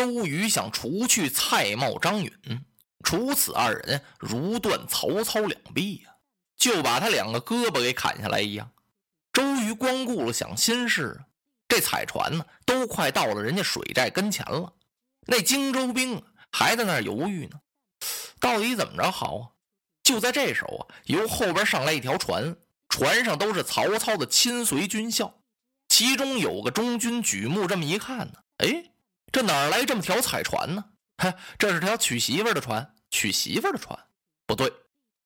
周瑜想除去蔡瑁、张允，除此二人如断曹操两臂呀，就把他两个胳膊给砍下来一样。周瑜光顾了想心事，这彩船呢，都快到了人家水寨跟前了。那荆州兵，还在那儿犹豫呢，到底怎么着好啊？就在这时候啊，由后边上来一条船，船上都是曹操的亲随军校，其中有个中军举目这么一看呢，哎，这哪来这么条彩船呢？嘿，这是条娶媳妇的船，娶媳妇的船。不对，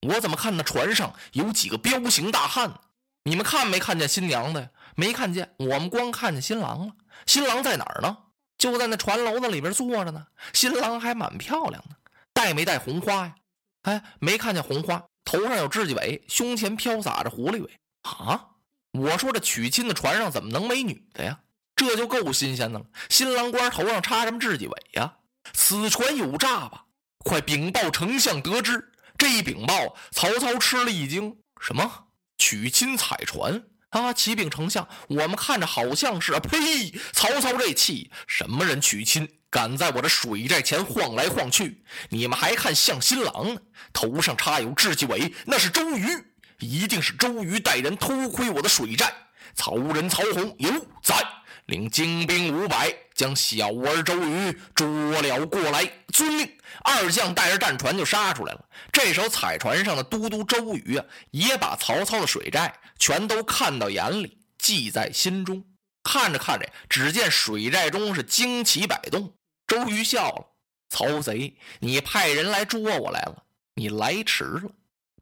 我怎么看那船上有几个彪形大汉？你们看没看见新娘子呀？没看见，我们光看见新郎了。新郎在哪儿呢？就在那船楼子里边坐着呢。新郎还蛮漂亮的，带没带红花呀？哎，没看见红花，头上有雉鸡尾，胸前飘洒着狐狸尾啊！我说这娶亲的船上怎么能没女的呀？这就够新鲜的了。新郎官头上插什么雉鸡尾呀？此船有诈吧？快禀报丞相得知。这一禀报，曹操吃了一惊，什么？娶亲彩船啊！启禀丞相，我们看着好像是……啊呸！曹操这气，什么人娶亲，敢在我的水寨前晃来晃去？你们还看像新郎呢？头上插有雉鸡尾，那是周瑜，一定是周瑜带人偷窥我的水寨。曹仁、曹洪有在，领精兵五百，将小儿周瑜捉了过来。遵命。二将带着战船就杀出来了。这时候彩船上的都督周瑜啊，也把曹操的水寨全都看到眼里，记在心中。看着看着，只见水寨中是旌旗摆动。周瑜笑了：“曹贼，你派人来捉我来了，你来迟了。”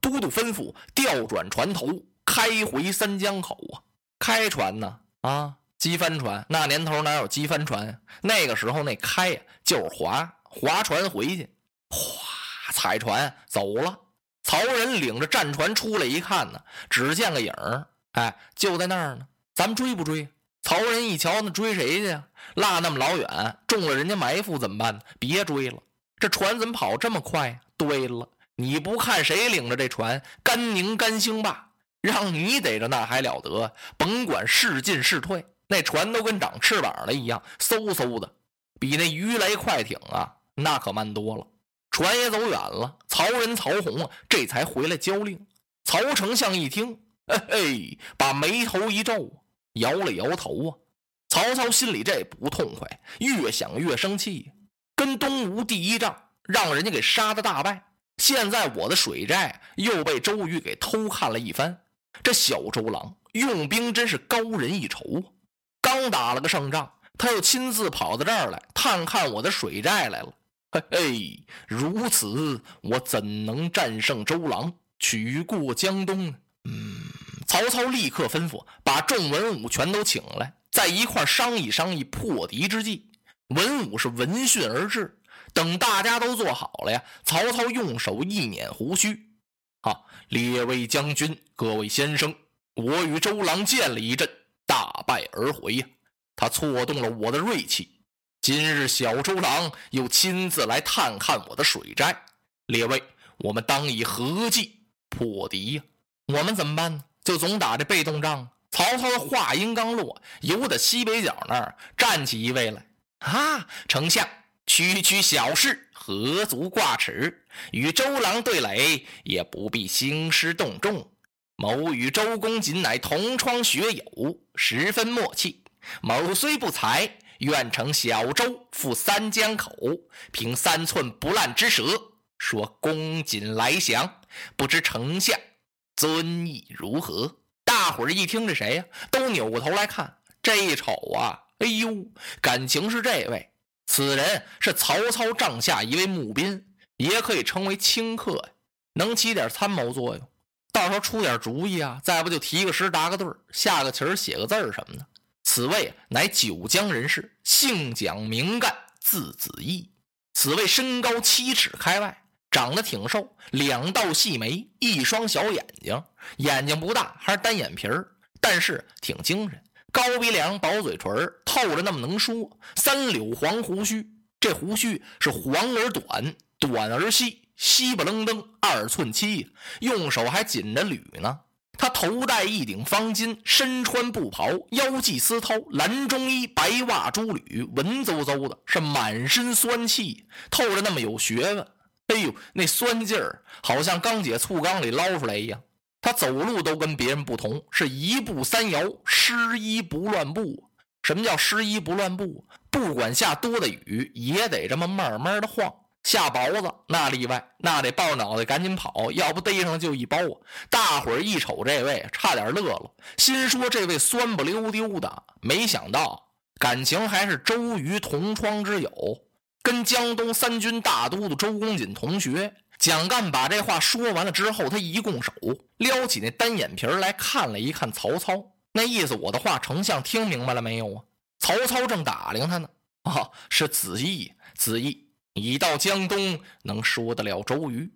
都督吩咐调转船头，开回三江口啊！开船呢？啊，机帆船。那年头哪有机帆船呀？那个时候那开呀，就是划。划船回去，哗，踩船走了。曹仁领着战船出来一看呢，只见个影儿，哎，就在那儿呢。咱们追不追？曹仁一瞧，那追谁去呀？落那么老远，中了人家埋伏怎么办呢？别追了，这船怎么跑这么快呀？对了，你不看谁领着这船？甘宁、甘兴霸，让你逮着那还了得？甭管是进是退，那船都跟长翅膀了一样，嗖嗖的，比那鱼雷快艇啊！那可慢多了，船也走远了。曹仁、曹洪啊，这才回来交令。曹丞相一听，嘿嘿，把眉头一皱，摇了摇头啊。曹操心里这不痛快，越想越生气。跟东吴第一仗，让人家给杀的大败，现在我的水寨又被周瑜给偷看了一番。这小周郎用兵真是高人一筹啊！刚打了个胜仗，他又亲自跑到这儿来探看我的水寨来了。嘿嘿，如此我怎能战胜周郎，取过江东呢？嗯，曹操立刻吩咐把众文武全都请来，在一块商议商议破敌之计。文武是闻讯而至，等大家都做好了呀，曹操用手一捻胡须：“哈，列位将军，各位先生，我与周郎见了一阵，败而回呀。他挫动了我的锐气。”今日小周郎又亲自来探看我的水寨，列位，我们当以何计破敌呀？我们怎么办呢？就总打这被动仗。曹操的话音刚落，由得西北角那儿站起一位来。啊，丞相，区区小事，何足挂齿？与周郎对垒，也不必兴师动众。某与周公瑾乃同窗学友，十分默契。某虽不才。愿乘小舟赴三江口，凭三寸不烂之舌，说公瑾来降。不知丞相尊意如何？大伙儿一听这谁呀，都扭过头来看。这一瞅啊，哎呦，感情是这位。此人是曹操帐下一位募兵，也可以称为清客呀，能起点参谋作用。到时候出点主意啊，再不就提个诗答个对，下个棋写个字儿什么的。此位乃九江人士，姓蒋名干，字子义。此位身高七尺开外，长得挺瘦，两道细眉，一双小眼睛，眼睛不大，还是单眼皮儿，但是挺精神。高鼻梁，薄嘴唇，透着那么能说。三绺黄胡须，这胡须是黄而短，短而稀，稀不楞登，二寸七，用手还紧着捋呢。他头戴一顶方巾，身穿布袍，腰系丝绦，蓝中衣，白袜朱履，文绉绉的，是满身酸气，透着那么有学问。哎呦，那酸劲儿好像刚解醋缸里捞出来一样。他走路都跟别人不同，是一步三摇，湿衣不乱步。什么叫湿衣不乱步？不管下多大雨，也得这么慢慢的晃。下雹子那例外，那得抱脑袋赶紧跑，要不逮上就一包啊！大伙儿一瞅这位，差点乐了，心说这位酸不溜丢的，没想到感情还是周瑜同窗之友，跟江东三军大都督周公瑾同学。蒋干把这话说完了之后，他一拱手，撩起那单眼皮来看了一看曹操，那意思我的话，丞相听明白了没有啊？曹操正打量他呢，啊，是子义，子义。已到江东，能说得了周瑜？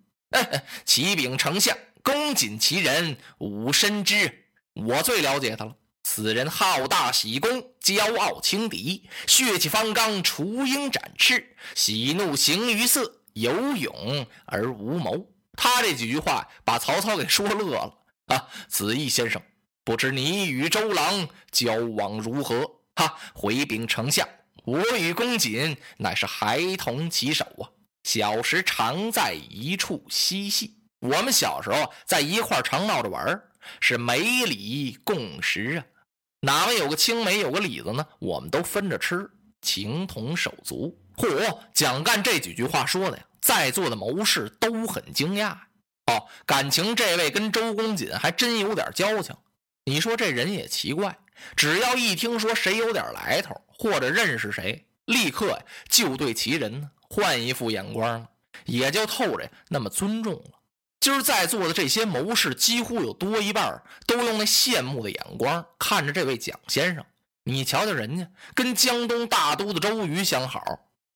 启禀丞相，公瑾其人，吾深知。我最了解他了。此人好大喜功，骄傲轻敌，血气方刚，雏鹰展翅，喜怒形于色，有勇而无谋。他这几句话把曹操给说乐了啊！子义先生，不知你与周郎交往如何？哈，回禀丞相。我与公瑾乃是孩童棋手啊，小时常在一处嬉戏。我们小时候在一块常闹着玩是梅里共食啊。哪位有个青梅，有个李子呢？我们都分着吃，情同手足。嚯，蒋干这几句话说的呀，在座的谋士都很惊讶。哦，感情这位跟周公瑾还真有点交情。你说这人也奇怪。只要一听说谁有点来头，或者认识谁，立刻就对其人呢换一副眼光了，也就透着那么尊重了。今儿在座的这些谋士，几乎有多一半都用那羡慕的眼光看着这位蒋先生。你瞧瞧人家跟江东大都的周瑜相好，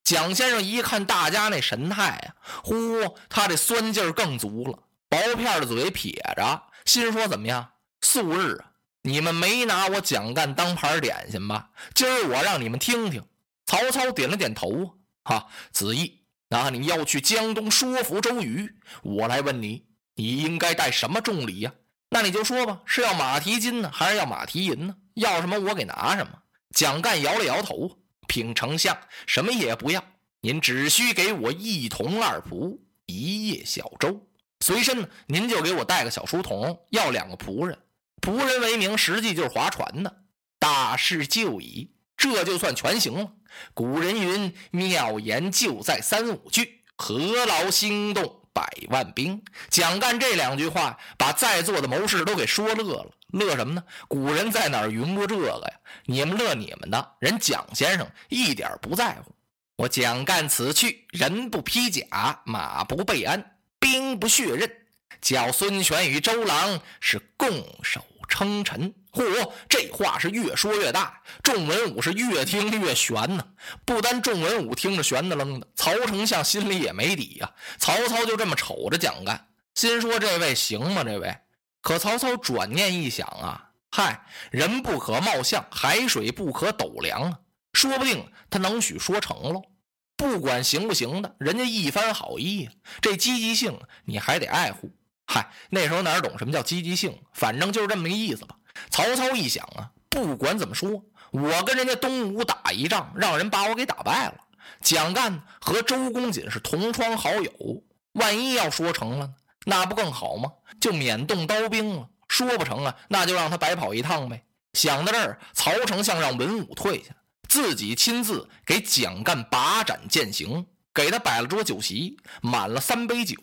蒋先生一看大家那神态呀，呼，他这酸劲儿更足了，薄片的嘴撇着，心说怎么样？素日啊！你们没拿我蒋干当盘点心吧？今儿我让你们听听。曹操点了点头，哈，子义，那你要去江东说服周瑜，我来问你，你应该带什么重礼呀？那你就说吧，是要马蹄金呢，还是要马蹄银呢？要什么我给拿什么。蒋干摇了摇头，禀丞相，什么也不要，您只需给我一童二仆，一叶小舟，随身呢，您就给我带个小书童，要两个仆人。仆人为名，实际就是划船的。大事就矣，这就算全行了。古人云：“妙言就在三五句，何劳心动百万兵？”蒋干这两句话，把在座的谋士都给说乐了。乐什么呢？古人在哪儿云过这个呀？你们乐你们的，人蒋先生一点不在乎。我蒋干此去，人不披甲，马不备鞍，兵不血刃，叫孙权与周郎是共守。称臣，嚯！这话是越说越大，众文武是越听越悬呢。不单众文武听着悬的愣的，曹丞相心里也没底呀。曹操就这么瞅着蒋干，心说这位行吗？这位？可曹操转念一想啊，嗨，人不可貌相，海水不可斗量啊，说不定他能许说成喽。不管行不行的，人家一番好意，这积极性你还得爱护。嗨，那时候哪懂什么叫积极性？反正就是这么个意思吧。曹操一想啊，不管怎么说，我跟人家东吴打一仗，让人把我给打败了。蒋干和周公瑾是同窗好友，万一要说成了，那不更好吗？就免动刀兵了。说不成啊，那就让他白跑一趟呗。想到这儿，曹丞相让文武退下，自己亲自给蒋干把盏饯行，给他摆了桌酒席，满了三杯酒。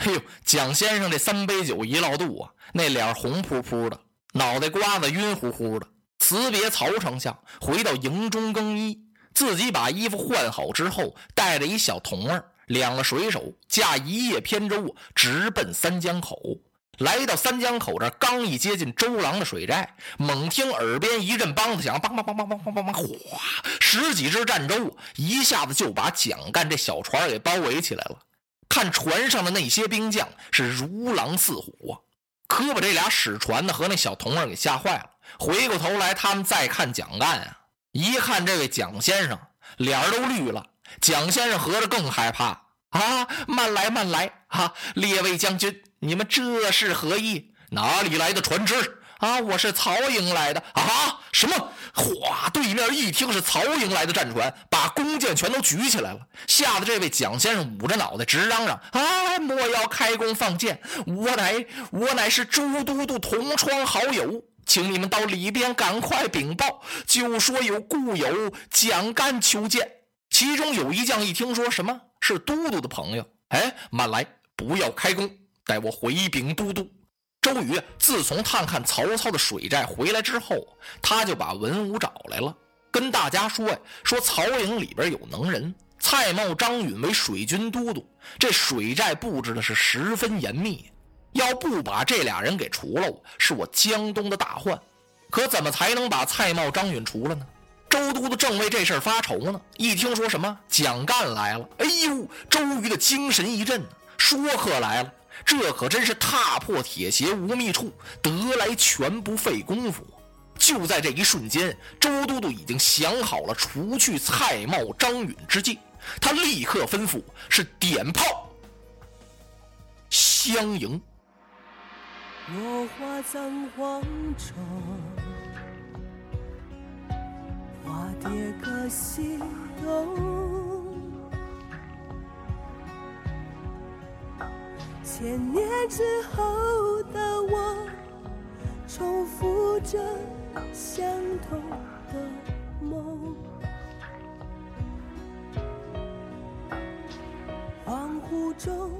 哎呦，蒋先生这三杯酒一落肚啊，那脸红扑扑的，脑袋瓜子晕乎乎的。辞别曹丞相，回到营中更衣，自己把衣服换好之后，带着一小童儿，两个水手，驾一叶扁舟，直奔三江口。来到三江口这，刚一接近周郎的水寨，猛听耳边一阵梆子响，梆梆梆梆梆梆梆梆，哗！十几只战舟一下子就把蒋干这小船给包围起来了。看船上的那些兵将是如狼似虎啊，可把这俩使船的和那小童儿给吓坏了。回过头来，他们再看蒋干啊，一看这位蒋先生，脸儿都绿了。蒋先生合着更害怕啊！慢来，慢来！哈，列位将军，你们这是何意？哪里来的船只？啊，我是曹营来的啊！什么？哗！对面一听是曹营来的战船，把弓箭全都举起来了，吓得这位蒋先生捂着脑袋直嚷嚷：“啊，莫要开弓放箭！我乃我乃是朱都督同窗好友，请你们到里边赶快禀报，就说有故友蒋干求见。”其中有一将一听说什么是都督的朋友，哎，慢来，不要开弓，待我回禀都督。周瑜自从探看曹操的水寨回来之后，他就把文武找来了，跟大家说呀：“说曹营里边有能人，蔡瑁、张允为水军都督，这水寨布置的是十分严密，要不把这俩人给除了，是我江东的大患。可怎么才能把蔡瑁、张允除了呢？”周都督正为这事发愁呢，一听说什么蒋干来了，哎呦，周瑜的精神一振，说客来了。这可真是踏破铁鞋无觅处，得来全不费功夫。就在这一瞬间，周都督已经想好了除去蔡瑁、张允之计。他立刻吩咐是点炮相迎。落花葬黄冢，花蝶各西东。千年之后的我，重复着相同的梦。恍惚中。